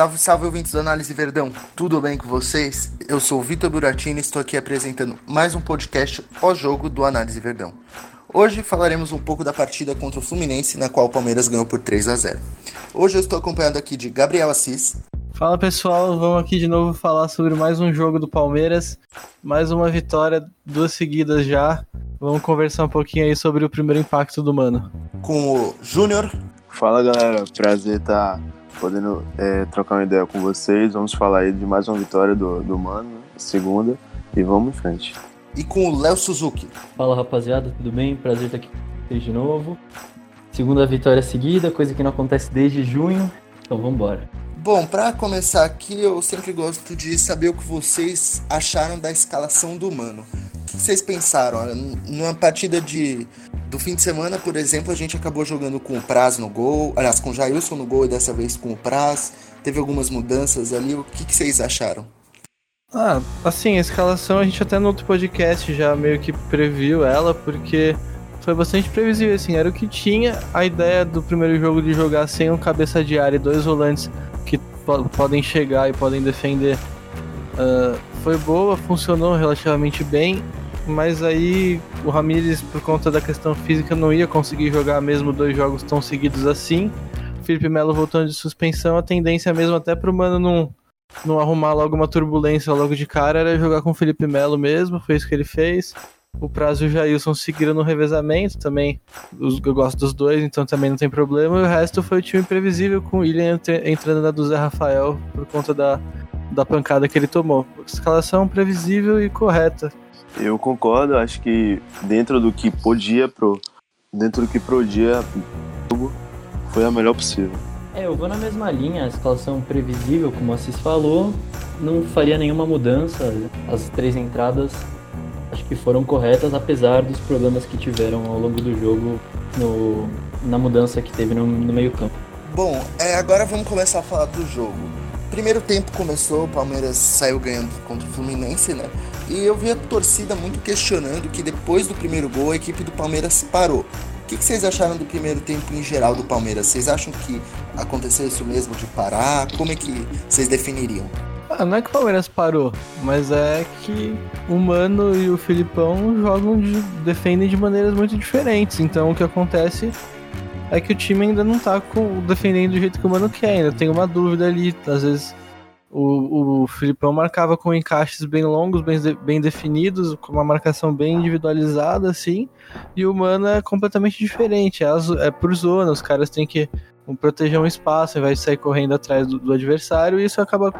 Salve, salve ouvintes do Análise Verdão, tudo bem com vocês? Eu sou o Vitor Buratini e estou aqui apresentando mais um podcast pós-jogo do Análise Verdão. Hoje falaremos um pouco da partida contra o Fluminense, na qual o Palmeiras ganhou por 3 a 0. Hoje eu estou acompanhado aqui de Gabriel Assis. Fala pessoal, vamos aqui de novo falar sobre mais um jogo do Palmeiras, mais uma vitória, duas seguidas já. Vamos conversar um pouquinho aí sobre o primeiro impacto do Mano. Com o Júnior. Fala galera, prazer estar tá podendo é, trocar uma ideia com vocês. Vamos falar aí de mais uma vitória do, do Mano, segunda, e vamos em frente. E com o Léo Suzuki. Fala rapaziada, tudo bem? Prazer estar aqui com vocês de novo. Segunda vitória seguida, coisa que não acontece desde junho, então vamos embora. Bom, para começar aqui, eu sempre gosto de saber o que vocês acharam da escalação do Mano. O que vocês pensaram? Numa partida de do fim de semana, por exemplo, a gente acabou jogando com o Praz no gol, aliás, com o Jailson no gol e dessa vez com o Praz. Teve algumas mudanças ali. O que, que vocês acharam? Ah, assim, a escalação a gente até no outro podcast já meio que previu ela, porque foi bastante previsível, assim, era o que tinha. A ideia do primeiro jogo de jogar sem um cabeça de área e dois volantes que podem chegar e podem defender uh, foi boa, funcionou relativamente bem mas aí o Ramires, por conta da questão física, não ia conseguir jogar mesmo dois jogos tão seguidos assim. O Felipe Melo voltando de suspensão, a tendência mesmo até pro Mano não, não arrumar logo uma turbulência logo de cara era jogar com o Felipe Melo mesmo, foi isso que ele fez. O Prazo e o Jailson seguiram no revezamento também. Eu gosto dos dois, então também não tem problema. E o resto foi o time imprevisível, com o William entrando na do Zé Rafael por conta da, da pancada que ele tomou. Escalação previsível e correta. Eu concordo, acho que dentro do que podia pro dentro do que podia foi a melhor possível. É, eu vou na mesma linha, a escalação previsível, como o Assis falou, não faria nenhuma mudança. As três entradas acho que foram corretas, apesar dos problemas que tiveram ao longo do jogo no, na mudança que teve no, no meio-campo. Bom, é, agora vamos começar a falar do jogo. Primeiro tempo começou, o Palmeiras saiu ganhando contra o Fluminense, né? E eu vi a torcida muito questionando que depois do primeiro gol a equipe do Palmeiras parou. O que, vocês acharam do primeiro tempo em geral do Palmeiras? Vocês acham que aconteceu isso mesmo de parar? Como é que vocês definiriam? Ah, não é que o Palmeiras parou, mas é que o Mano e o Filipão jogam de, defendem de maneiras muito diferentes. Então o que acontece é que o time ainda não tá com, defendendo do jeito que o Mano quer. Ainda tem uma dúvida ali. Às vezes o, o Filipão marcava com encaixes bem longos, bem, bem definidos, com uma marcação bem individualizada, assim. E o Mano é completamente diferente. É, é por zona, os caras têm que proteger um espaço, invés de sair correndo atrás do, do adversário, e isso acaba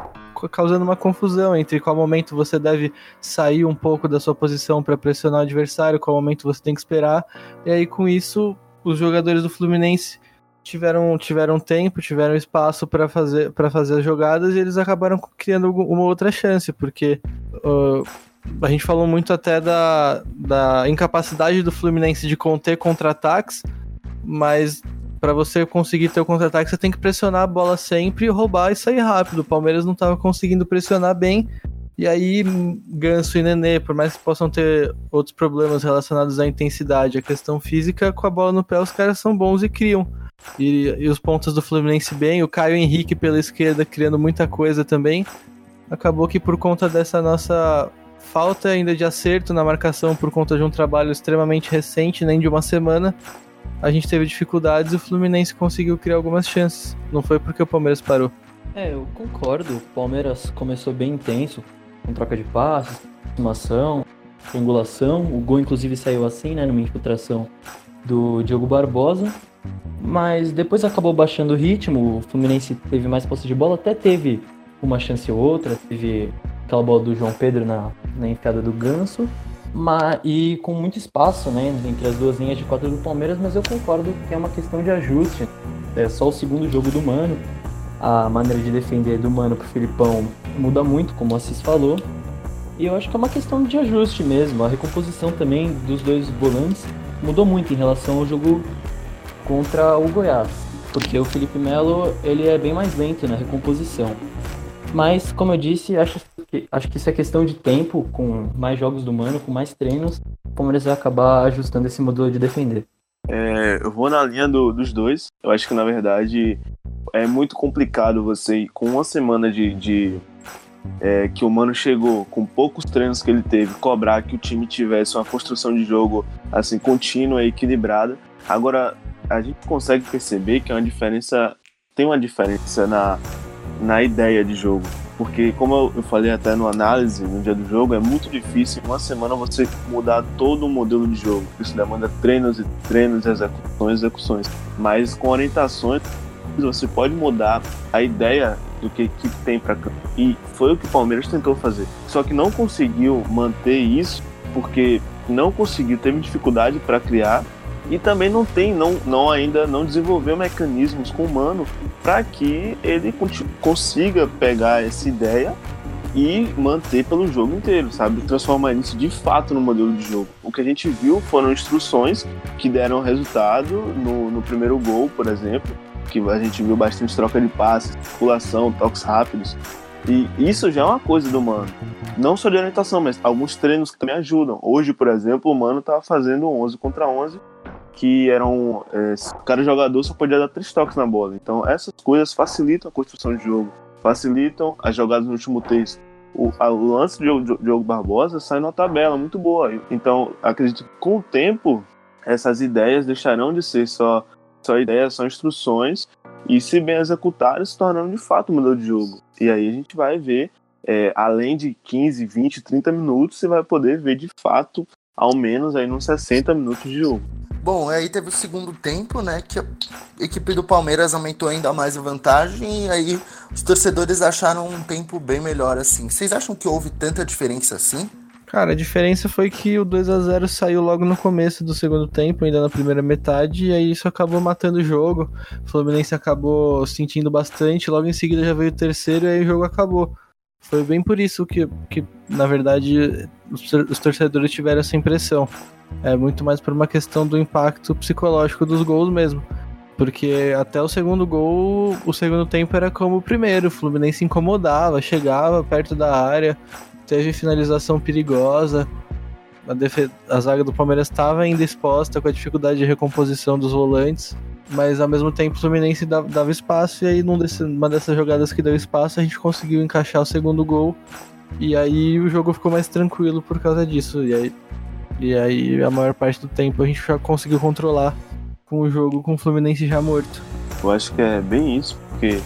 causando uma confusão entre qual momento você deve sair um pouco da sua posição para pressionar o adversário, qual momento você tem que esperar. E aí, com isso, os jogadores do Fluminense tiveram, tiveram tempo, tiveram espaço para fazer, fazer as jogadas e eles acabaram criando uma outra chance, porque uh, a gente falou muito até da, da incapacidade do Fluminense de conter contra-ataques, mas para você conseguir ter o contra-ataque, você tem que pressionar a bola sempre, roubar e sair rápido. O Palmeiras não estava conseguindo pressionar bem. E aí, Ganso e Nenê, por mais que possam ter outros problemas relacionados à intensidade, à questão física, com a bola no pé, os caras são bons e criam. E, e os pontos do Fluminense bem, o Caio Henrique pela esquerda criando muita coisa também. Acabou que por conta dessa nossa falta ainda de acerto na marcação, por conta de um trabalho extremamente recente, nem de uma semana, a gente teve dificuldades e o Fluminense conseguiu criar algumas chances. Não foi porque o Palmeiras parou. É, eu concordo. O Palmeiras começou bem intenso, com troca de passes, aproximação, triangulação. O gol, inclusive, saiu assim, né, numa infiltração do Diogo Barbosa. Mas depois acabou baixando o ritmo, o Fluminense teve mais posse de bola, até teve uma chance ou outra, teve aquela bola do João Pedro na, na enfiada do Ganso, mas, e com muito espaço né, entre as duas linhas de quatro do Palmeiras, mas eu concordo que é uma questão de ajuste. É só o segundo jogo do Mano, a maneira de defender do Mano pro Filipão muda muito, como o Assis falou, e eu acho que é uma questão de ajuste mesmo. A recomposição também dos dois volantes mudou muito em relação ao jogo contra o Goiás, porque o Felipe Melo ele é bem mais lento na recomposição. Mas, como eu disse, acho que, acho que isso é questão de tempo, com mais jogos do Mano, com mais treinos, como eles vão acabar ajustando esse modelo de defender. É, eu vou na linha do, dos dois. Eu acho que, na verdade, é muito complicado você, com uma semana de, de é, que o Mano chegou, com poucos treinos que ele teve, cobrar que o time tivesse uma construção de jogo assim contínua e equilibrada. Agora, a gente consegue perceber que é uma diferença, tem uma diferença na, na ideia de jogo. Porque, como eu falei até no análise, no dia do jogo, é muito difícil em uma semana você mudar todo o modelo de jogo. Isso demanda treinos e treinos, execuções, execuções. Mas com orientações, você pode mudar a ideia do que a equipe tem para campo. E foi o que o Palmeiras tentou fazer. Só que não conseguiu manter isso porque não conseguiu, teve dificuldade para criar e também não tem, não, não ainda não desenvolveu mecanismos com o Mano para que ele consiga pegar essa ideia e manter pelo jogo inteiro, sabe? Transformar isso de fato no modelo de jogo. O que a gente viu foram instruções que deram resultado no, no primeiro gol, por exemplo, que a gente viu bastante troca de passes, circulação, toques rápidos. E isso já é uma coisa do Mano. Não só de orientação, mas alguns treinos que também ajudam. Hoje, por exemplo, o Mano estava fazendo 11 contra 11, que eram. É, cada jogador só podia dar três toques na bola. Então, essas coisas facilitam a construção de jogo, facilitam as jogadas no último texto. O, a, o lance de Diogo Barbosa sai numa tabela muito boa. Então, acredito que com o tempo, essas ideias deixarão de ser só são ideias, são instruções, e se bem executadas, se tornando de fato um modelo de jogo. E aí a gente vai ver, é, além de 15, 20, 30 minutos, você vai poder ver de fato, ao menos aí nos 60 minutos de jogo. Bom, aí teve o segundo tempo, né? Que a equipe do Palmeiras aumentou ainda mais a vantagem e aí os torcedores acharam um tempo bem melhor assim. Vocês acham que houve tanta diferença assim? Cara, a diferença foi que o 2 a 0 saiu logo no começo do segundo tempo, ainda na primeira metade, e aí isso acabou matando o jogo. O Fluminense acabou sentindo bastante, logo em seguida já veio o terceiro e aí o jogo acabou. Foi bem por isso que, que na verdade, os, os torcedores tiveram essa impressão. É muito mais por uma questão do impacto psicológico dos gols mesmo. Porque até o segundo gol, o segundo tempo era como o primeiro. O Fluminense incomodava, chegava perto da área, teve finalização perigosa. A, a zaga do Palmeiras estava ainda exposta com a dificuldade de recomposição dos volantes, mas ao mesmo tempo o Fluminense dava espaço e aí numa dessas jogadas que deu espaço a gente conseguiu encaixar o segundo gol e aí o jogo ficou mais tranquilo por causa disso. E aí, e aí a maior parte do tempo a gente já conseguiu controlar com o jogo com o Fluminense já morto. Eu acho que é bem isso, porque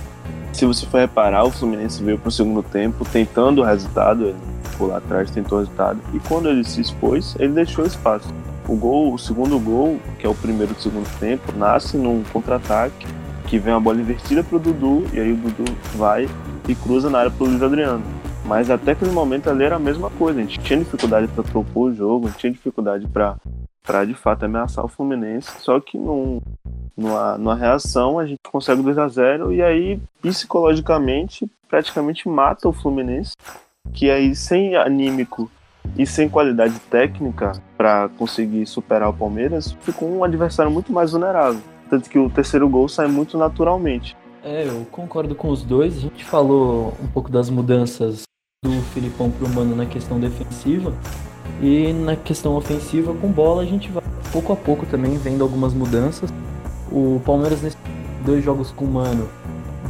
se você for reparar, o Fluminense veio pro segundo tempo tentando o resultado, ele ficou lá atrás, tentou o resultado, e quando ele se expôs, ele deixou espaço. O gol, o segundo gol, que é o primeiro do segundo tempo, nasce num contra-ataque, que vem uma bola invertida pro Dudu, e aí o Dudu vai e cruza na área pro Luiz Adriano. Mas até aquele momento ali era a mesma coisa, a gente tinha dificuldade para propor o jogo, a gente tinha dificuldade para para de fato ameaçar o Fluminense, só que num, numa, numa reação a gente consegue 2 a 0 e aí psicologicamente praticamente mata o Fluminense que aí sem anímico e sem qualidade técnica para conseguir superar o Palmeiras, ficou um adversário muito mais vulnerável. Tanto que o terceiro gol sai muito naturalmente. É, eu concordo com os dois. A gente falou um pouco das mudanças do Filipão pro Mano na questão defensiva. E na questão ofensiva, com bola, a gente vai pouco a pouco também vendo algumas mudanças. O Palmeiras, nesses dois jogos com o Mano,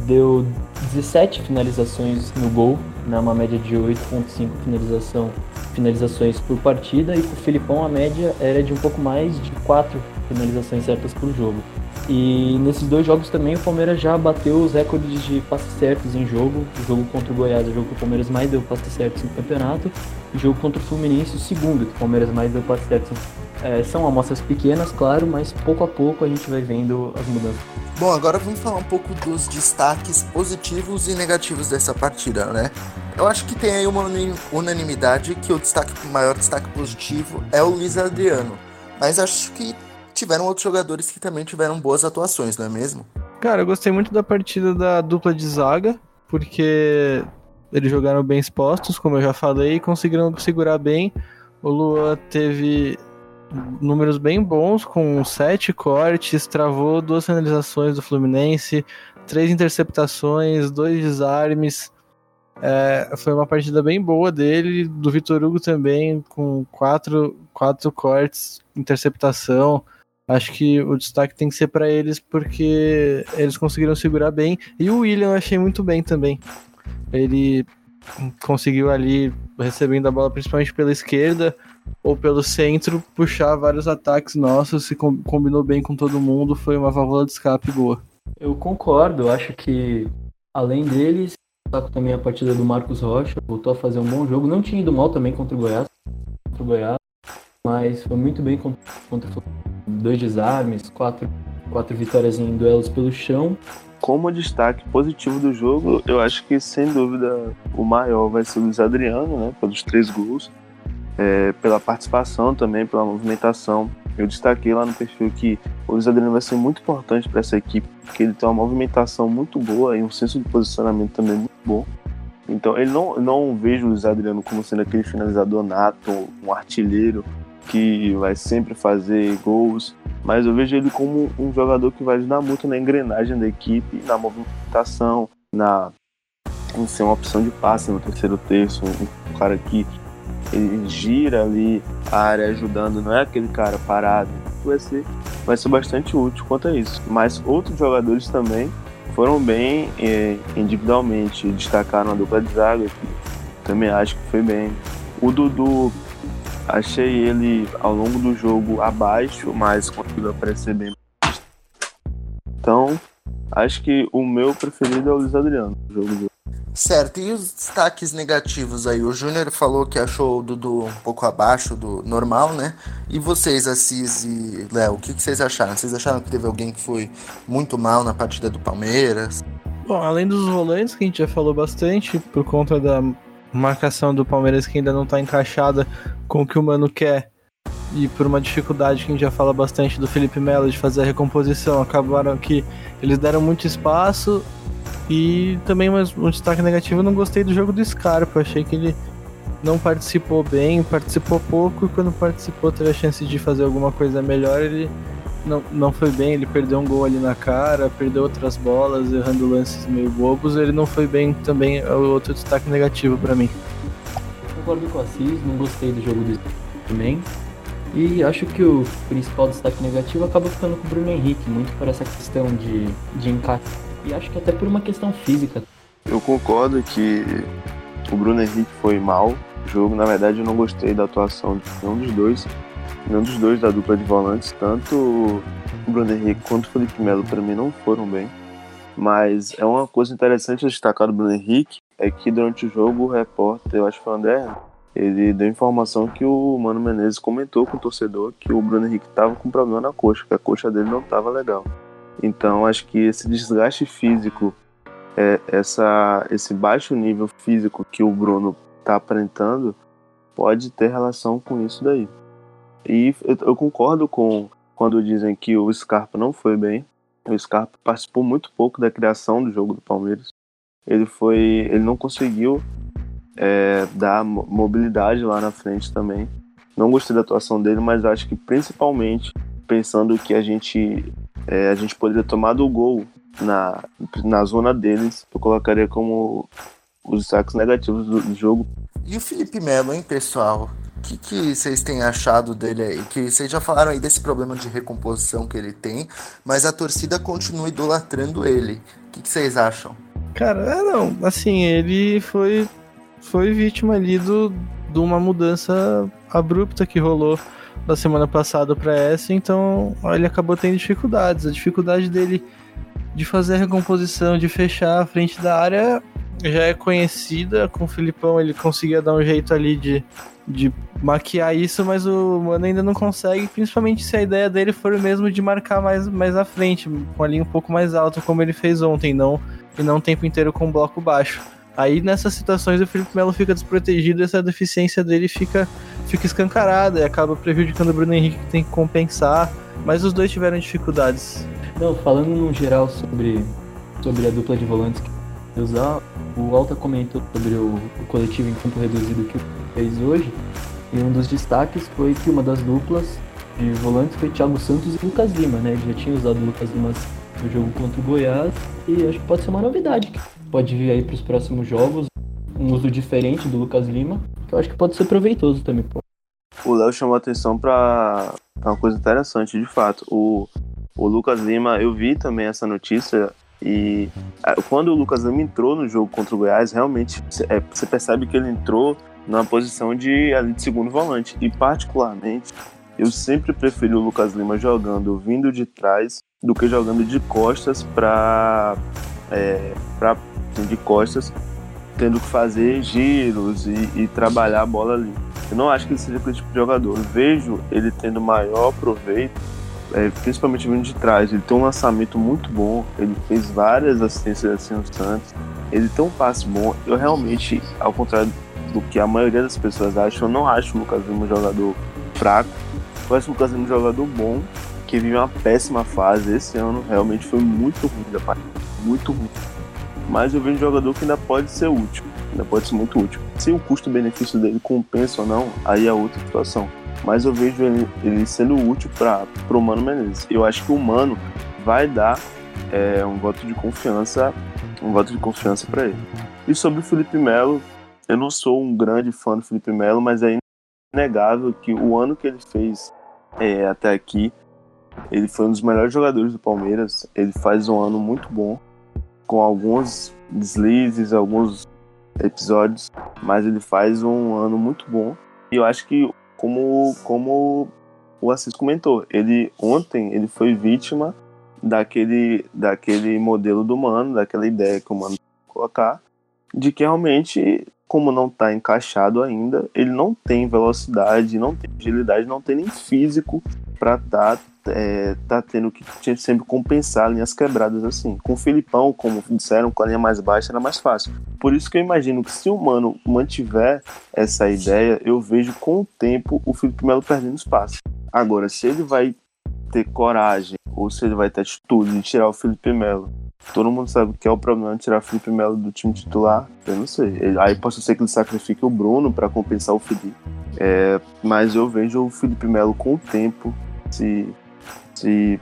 deu 17 finalizações no gol, né, uma média de 8.5 finalização, finalizações por partida, e com o Filipão a média era de um pouco mais de 4 finalizações certas por jogo. E nesses dois jogos também o Palmeiras já bateu os recordes de passes certos em jogo. O jogo contra o Goiás, o jogo que o Palmeiras mais deu passes certos no campeonato. O jogo contra o Fluminense, o segundo que o Palmeiras mais deu passes certos. É, são amostras pequenas, claro, mas pouco a pouco a gente vai vendo as mudanças. Bom, agora vamos falar um pouco dos destaques positivos e negativos dessa partida, né? Eu acho que tem aí uma unanimidade que o destaque, o maior destaque positivo é o Luiz Adriano. Mas acho que tiveram outros jogadores que também tiveram boas atuações, não é mesmo? Cara, eu gostei muito da partida da dupla de zaga, porque eles jogaram bem expostos, como eu já falei, e conseguiram segurar bem. O Luan teve números bem bons, com sete cortes, travou duas finalizações do Fluminense, três interceptações, dois desarmes. É, foi uma partida bem boa dele, do Vitor Hugo também, com quatro, quatro cortes, interceptação. Acho que o destaque tem que ser para eles porque eles conseguiram segurar bem. E o William eu achei muito bem também. Ele conseguiu ali, recebendo a bola principalmente pela esquerda ou pelo centro, puxar vários ataques nossos, se combinou bem com todo mundo, foi uma válvula de escape boa. Eu concordo, acho que além deles, destaco também a partida do Marcos Rocha, voltou a fazer um bom jogo, não tinha ido mal também contra o Goiás, contra o Goiás mas foi muito bem contra, contra dois desarmes, quatro, quatro vitórias em duelos pelo chão. Como destaque positivo do jogo, eu acho que sem dúvida o maior vai ser o Luiz Adriano, né, pelos três gols, é, pela participação também, pela movimentação. Eu destaquei lá no perfil que o Luiz Adriano vai ser muito importante para essa equipe, porque ele tem uma movimentação muito boa e um senso de posicionamento também muito bom. Então, ele não, não vejo o Luiz Adriano como sendo aquele finalizador nato, um artilheiro, que vai sempre fazer gols, mas eu vejo ele como um jogador que vai ajudar muito na engrenagem da equipe, na movimentação, na em ser uma opção de passe no terceiro terço, um, cara que ele gira ali a área ajudando, não é aquele cara parado. Vai ser, vai ser bastante útil quanto a isso. Mas outros jogadores também foram bem eh, individualmente, destacaram a dupla de zaga, que também acho que foi bem. O Dudu Achei ele ao longo do jogo abaixo, mas conseguiu aparecer bem. Então, acho que o meu preferido é o Luiz Adriano. jogo de Certo, e os destaques negativos aí? O Júnior falou que achou o Dudu um pouco abaixo do normal, né? E vocês, Assis e Léo, o que, que vocês acharam? Vocês acharam que teve alguém que foi muito mal na partida do Palmeiras? Bom, além dos volantes, que a gente já falou bastante, por conta da marcação do Palmeiras que ainda não tá encaixada com o que o Mano quer. E por uma dificuldade que a gente já fala bastante do Felipe Melo de fazer a recomposição, acabaram que eles deram muito espaço. E também um destaque negativo, eu não gostei do jogo do Scarpa. Achei que ele não participou bem, participou pouco e quando participou teve a chance de fazer alguma coisa melhor, ele não, não foi bem, ele perdeu um gol ali na cara, perdeu outras bolas, errando lances meio bobos, ele não foi bem também, é outro destaque negativo para mim. Concordo com o Assis, não gostei do jogo do também. E acho que o principal destaque negativo acaba ficando com o Bruno Henrique, muito por essa questão de, de encaixe. E acho que até por uma questão física. Eu concordo que o Bruno Henrique foi mal no jogo. Na verdade, eu não gostei da atuação de nenhum dos dois nenhum dos dois da dupla de volantes, tanto o Bruno Henrique quanto o Felipe Melo, para mim, não foram bem. Mas é uma coisa interessante destacar do Bruno Henrique é que durante o jogo o repórter, eu acho que foi o André, ele deu informação que o Mano Menezes comentou com o torcedor que o Bruno Henrique estava com problema na coxa, que a coxa dele não estava legal. Então acho que esse desgaste físico, é, essa, esse baixo nível físico que o Bruno está aparentando, pode ter relação com isso daí. E eu, concordo com quando dizem que o Scarpa não foi bem. O Scarpa participou muito pouco da criação do jogo do Palmeiras. Ele foi, ele não conseguiu é, dar mobilidade lá na frente também. Não gostei da atuação dele, mas acho que principalmente pensando que a gente é, a gente poderia tomar do gol na, na zona deles, eu colocaria como os destaques negativos do, do jogo. E o Felipe Melo, hein, pessoal? Que, que vocês têm achado dele aí? Que vocês já falaram aí desse problema de recomposição que ele tem, mas a torcida continua idolatrando ele. O que, que vocês acham? Cara, é, não, assim, ele foi, foi vítima ali do, de uma mudança abrupta que rolou da semana passada para essa, então ele acabou tendo dificuldades. A dificuldade dele de fazer a recomposição, de fechar a frente da área já é conhecida. Com o Filipão ele conseguia dar um jeito ali de, de maquiar isso, mas o Mano ainda não consegue, principalmente se a ideia dele for mesmo de marcar mais, mais à frente, com a linha um pouco mais alta, como ele fez ontem, não, e não o tempo inteiro com o bloco baixo. Aí nessas situações o Felipe Melo fica desprotegido, essa deficiência dele fica, fica escancarada e acaba prejudicando o Bruno Henrique que tem que compensar, mas os dois tiveram dificuldades. Não, falando no geral sobre, sobre a dupla de volantes que usar, o Alta comentou sobre o, o coletivo em campo reduzido que fez hoje, e um dos destaques foi que uma das duplas de volantes foi Thiago Santos e Lucas Lima, né? Ele já tinha usado o Lucas Lima no jogo contra o Goiás e acho que pode ser uma novidade. Pode vir aí para os próximos jogos um uso diferente do Lucas Lima, que eu acho que pode ser proveitoso também. Pô. o Léo chamou atenção para uma coisa interessante, de fato. O, o Lucas Lima, eu vi também essa notícia e quando o Lucas Lima entrou no jogo contra o Goiás, realmente é, você percebe que ele entrou numa posição de, ali, de segundo volante. E particularmente, eu sempre preferi o Lucas Lima jogando vindo de trás do que jogando de costas para é, pra, assim, de costas tendo que fazer giros e, e, trabalhar a bola ali. Eu não acho que ele seja aquele tipo de jogador. Eu vejo ele tendo maior proveito, é, principalmente vindo de trás. Ele tem um lançamento muito bom, ele fez várias assistências assim no Santos, ele tem um passe bom. Eu realmente, ao contrário do que a maioria das pessoas acham, eu não acho o Lucas Lima um jogador fraco. Eu acho o Lucas Lima um jogador bom, que vive uma péssima fase. Esse ano realmente foi muito ruim da partida, muito ruim mas eu vejo um jogador que ainda pode ser útil, ainda pode ser muito útil. Se o custo-benefício dele compensa ou não, aí é outra situação. Mas eu vejo ele, ele sendo útil para o Mano Menezes. Eu acho que o Mano vai dar é, um voto de confiança, um voto de confiança para ele. E sobre o Felipe Melo, eu não sou um grande fã do Felipe Melo, mas é inegável que o ano que ele fez é, até aqui, ele foi um dos melhores jogadores do Palmeiras. Ele faz um ano muito bom com alguns deslizes, alguns episódios, mas ele faz um ano muito bom. E eu acho que, como, como o Assis comentou, ele ontem ele foi vítima daquele, daquele modelo do Mano, daquela ideia que o Mano colocar, de que realmente, como não está encaixado ainda, ele não tem velocidade, não tem agilidade, não tem nem físico para estar tá é, tá tendo que sempre compensar linhas quebradas assim. Com o Filipão, como disseram, com a linha mais baixa era mais fácil. Por isso que eu imagino que se o Mano mantiver essa ideia, eu vejo com o tempo o Felipe Melo perdendo espaço. Agora, se ele vai ter coragem ou se ele vai ter atitude de tirar o Felipe Melo, todo mundo sabe que é o problema de tirar o Felipe Melo do time titular, eu não sei. Aí pode ser que ele sacrifique o Bruno para compensar o Felipe. É, mas eu vejo o Felipe Melo com o tempo se se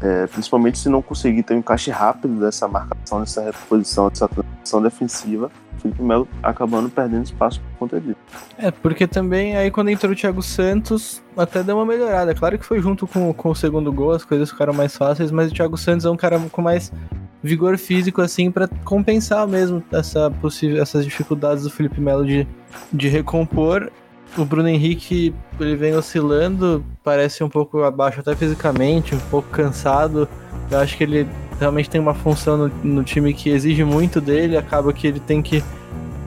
é, principalmente se não conseguir ter um encaixe rápido dessa marcação, dessa reposição, dessa transição defensiva, Felipe Melo acabando perdendo espaço por conta disso. É, porque também aí quando entrou o Thiago Santos, até deu uma melhorada. Claro que foi junto com, com o segundo gol, as coisas ficaram mais fáceis, mas o Thiago Santos é um cara com mais vigor físico, assim, para compensar mesmo essa possível, essas dificuldades do Felipe Melo de, de recompor o Bruno Henrique ele vem oscilando, parece um pouco abaixo até fisicamente, um pouco cansado. Eu acho que ele realmente tem uma função no, no, time que exige muito dele, acaba que ele tem que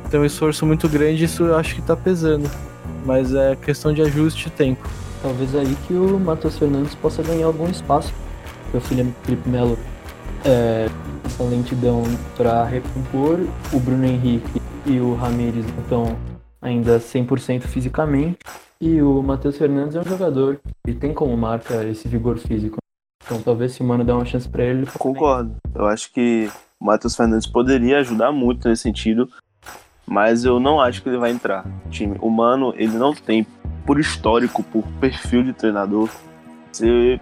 ter um esforço muito grande, isso eu acho que tá pesando. Mas é questão de ajuste e tempo. Talvez aí que o Matheus Fernandes possa ganhar algum espaço. O Felipe Melo é, essa lentidão para recompor, o Bruno Henrique e o Ramires então ainda 100% fisicamente. E o Matheus Fernandes é um jogador que tem como marca esse vigor físico. Então talvez se o Mano der uma chance para ele. Concordo. Eu acho que o Matheus Fernandes poderia ajudar muito nesse sentido, mas eu não acho que ele vai entrar no time. O Mano, ele não tem, por histórico, por perfil de treinador, ser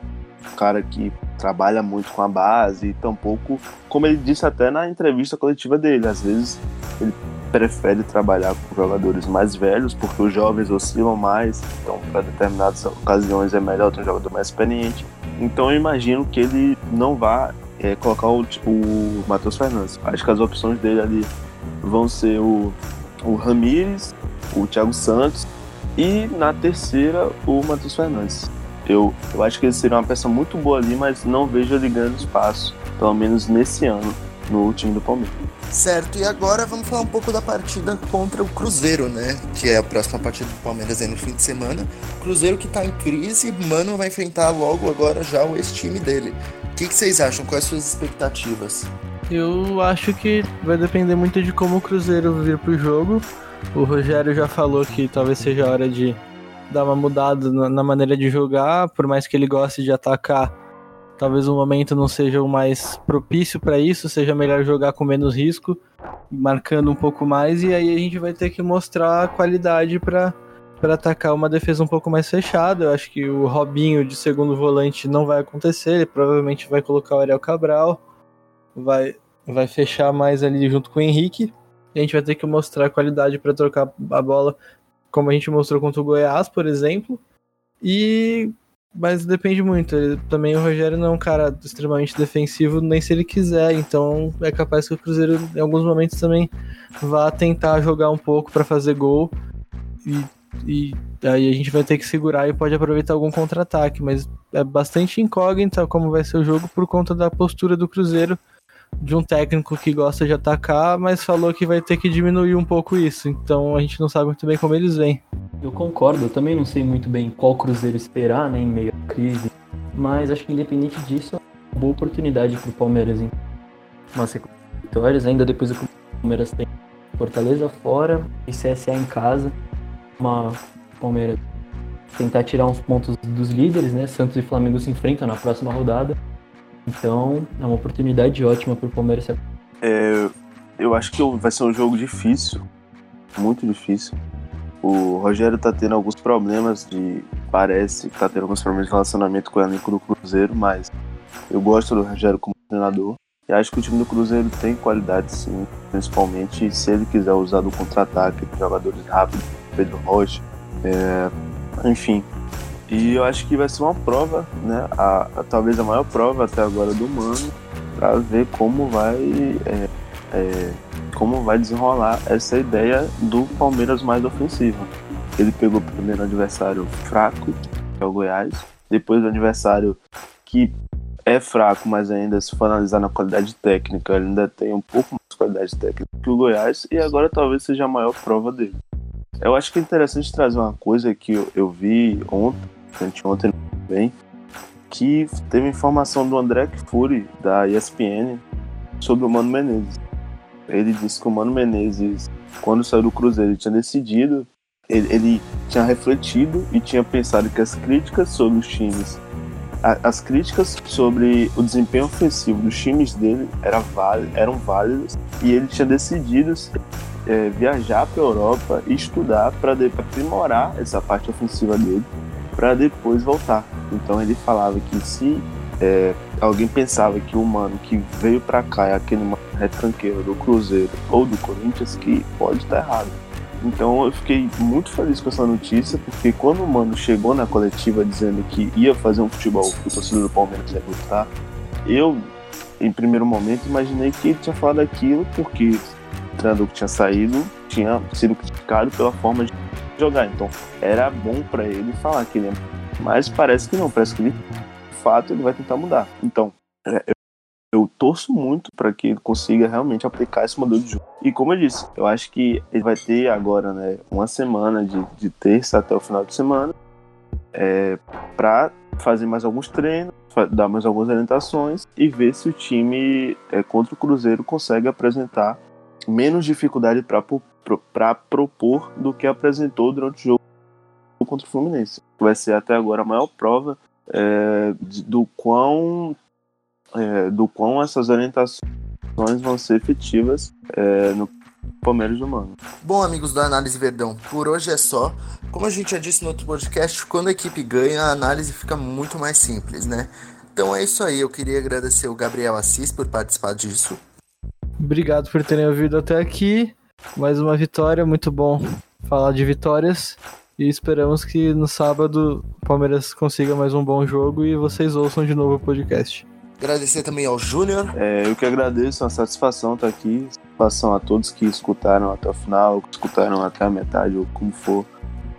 um cara que trabalha muito com a base e tampouco, como ele disse até na entrevista coletiva dele, às vezes ele prefere trabalhar com jogadores mais velhos, porque os jovens oscilam mais, então para determinadas ocasiões é melhor ter um jogador mais experiente. Então eu imagino que ele não vá é, colocar o, o Matheus Fernandes. Acho que as opções dele ali vão ser o, o Ramires, o Thiago Santos e na terceira o Matheus Fernandes. Eu, eu acho que ele seria uma peça muito boa ali, mas não vejo ele ganhando espaço, pelo menos nesse ano, no time do Palmeiras. Certo, e agora vamos falar um pouco da partida contra o Cruzeiro, né? Que é a próxima partida do Palmeiras aí no fim de semana. Cruzeiro que tá em crise, Mano vai enfrentar logo agora já o ex-time dele. O que, que vocês acham? Quais suas expectativas? Eu acho que vai depender muito de como o Cruzeiro vir pro jogo. O Rogério já falou que talvez seja a hora de dar uma mudada na maneira de jogar, por mais que ele goste de atacar Talvez o momento não seja o mais propício para isso, seja melhor jogar com menos risco, marcando um pouco mais, e aí a gente vai ter que mostrar a qualidade para para atacar uma defesa um pouco mais fechada. Eu acho que o Robinho de segundo volante não vai acontecer, ele provavelmente vai colocar o Ariel Cabral, vai, vai fechar mais ali junto com o Henrique. A gente vai ter que mostrar a qualidade para trocar a bola como a gente mostrou contra o Goiás, por exemplo. E mas depende muito. Ele, também o Rogério não é um cara extremamente defensivo, nem se ele quiser. Então é capaz que o Cruzeiro, em alguns momentos, também vá tentar jogar um pouco para fazer gol. E, e aí a gente vai ter que segurar e pode aproveitar algum contra-ataque. Mas é bastante incógnita como vai ser o jogo por conta da postura do Cruzeiro. De um técnico que gosta de atacar, mas falou que vai ter que diminuir um pouco isso. Então a gente não sabe muito bem como eles vêm. Eu concordo, eu também não sei muito bem qual Cruzeiro esperar, né, em meio à crise, mas acho que independente disso, é uma boa oportunidade para o Palmeiras em uma sequência de vitórias, ainda depois o Palmeiras tem Fortaleza fora e CSA em casa, uma Palmeiras tentar tirar uns pontos dos líderes, né, Santos e Flamengo se enfrentam na próxima rodada, então é uma oportunidade ótima para o Palmeiras. É, eu acho que vai ser um jogo difícil, muito difícil. O Rogério tá tendo alguns problemas de. Parece que tá tendo alguns problemas de relacionamento com o elenco do Cruzeiro, mas eu gosto do Rogério como treinador. E acho que o time do Cruzeiro tem qualidade sim, principalmente se ele quiser usar do contra-ataque, jogadores rápidos, Pedro Rocha, é, enfim. E eu acho que vai ser uma prova, né? A, a, talvez a maior prova até agora do Mano, para ver como vai é, é, como vai desenrolar essa ideia do Palmeiras mais ofensivo. Ele pegou primeiro adversário fraco, que é o Goiás, depois o adversário que é fraco, mas ainda se for analisar na qualidade técnica, ele ainda tem um pouco mais de qualidade técnica que o Goiás, e agora talvez seja a maior prova dele. Eu acho que é interessante trazer uma coisa que eu, eu vi ontem, ontem também, que teve informação do André Fury, da ESPN, sobre o Mano Menezes. Ele disse que o Mano Menezes, quando saiu do Cruzeiro, ele tinha decidido, ele, ele tinha refletido e tinha pensado que as críticas sobre os times, a, as críticas sobre o desempenho ofensivo dos times dele era eram válidas e ele tinha decidido é, viajar para a Europa e estudar para aprimorar essa parte ofensiva dele para depois voltar. Então ele falava que se é, alguém pensava que o mano que veio para cá é aquele retranqueiro do Cruzeiro ou do Corinthians, que pode estar errado. Então eu fiquei muito feliz com essa notícia, porque quando o mano chegou na coletiva dizendo que ia fazer um futebol que o torcedor do Palmeiras ia gostar, eu, em primeiro momento, imaginei que ele tinha falado aquilo porque o treinador que tinha saído tinha sido criticado pela forma de jogar. Então era bom para ele falar que ele ia. Mas parece que não, parece que ele fato ele vai tentar mudar. Então, é, eu, eu torço muito para que ele consiga realmente aplicar esse modelo de jogo. E como eu disse, eu acho que ele vai ter agora, né, uma semana de, de terça até o final de semana é, para fazer mais alguns treinos, dar mais algumas orientações e ver se o time é, contra o Cruzeiro consegue apresentar menos dificuldade para propor do que apresentou durante o jogo contra o Fluminense. Vai ser até agora a maior prova é, do quão é, do quão essas orientações vão ser efetivas é, no Palmeiras do Mano. Bom, amigos da Análise Verdão, por hoje é só. Como a gente já disse no outro podcast, quando a equipe ganha, a análise fica muito mais simples, né? Então é isso aí, eu queria agradecer o Gabriel Assis por participar disso. Obrigado por terem ouvido até aqui. Mais uma vitória, muito bom falar de vitórias. E esperamos que no sábado o Palmeiras consiga mais um bom jogo e vocês ouçam de novo o podcast. Agradecer também ao Júnior. É, eu que agradeço, a satisfação estar aqui. Satisfação a todos que escutaram até o final, que escutaram até a metade, ou como for.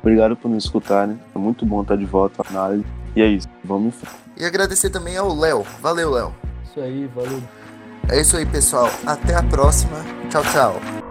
Obrigado por nos escutarem. É muito bom estar de volta na análise. E é isso, vamos em frente. E agradecer também ao Léo. Valeu, Léo. Isso aí, valeu. É isso aí, pessoal. Até a próxima. Tchau, tchau.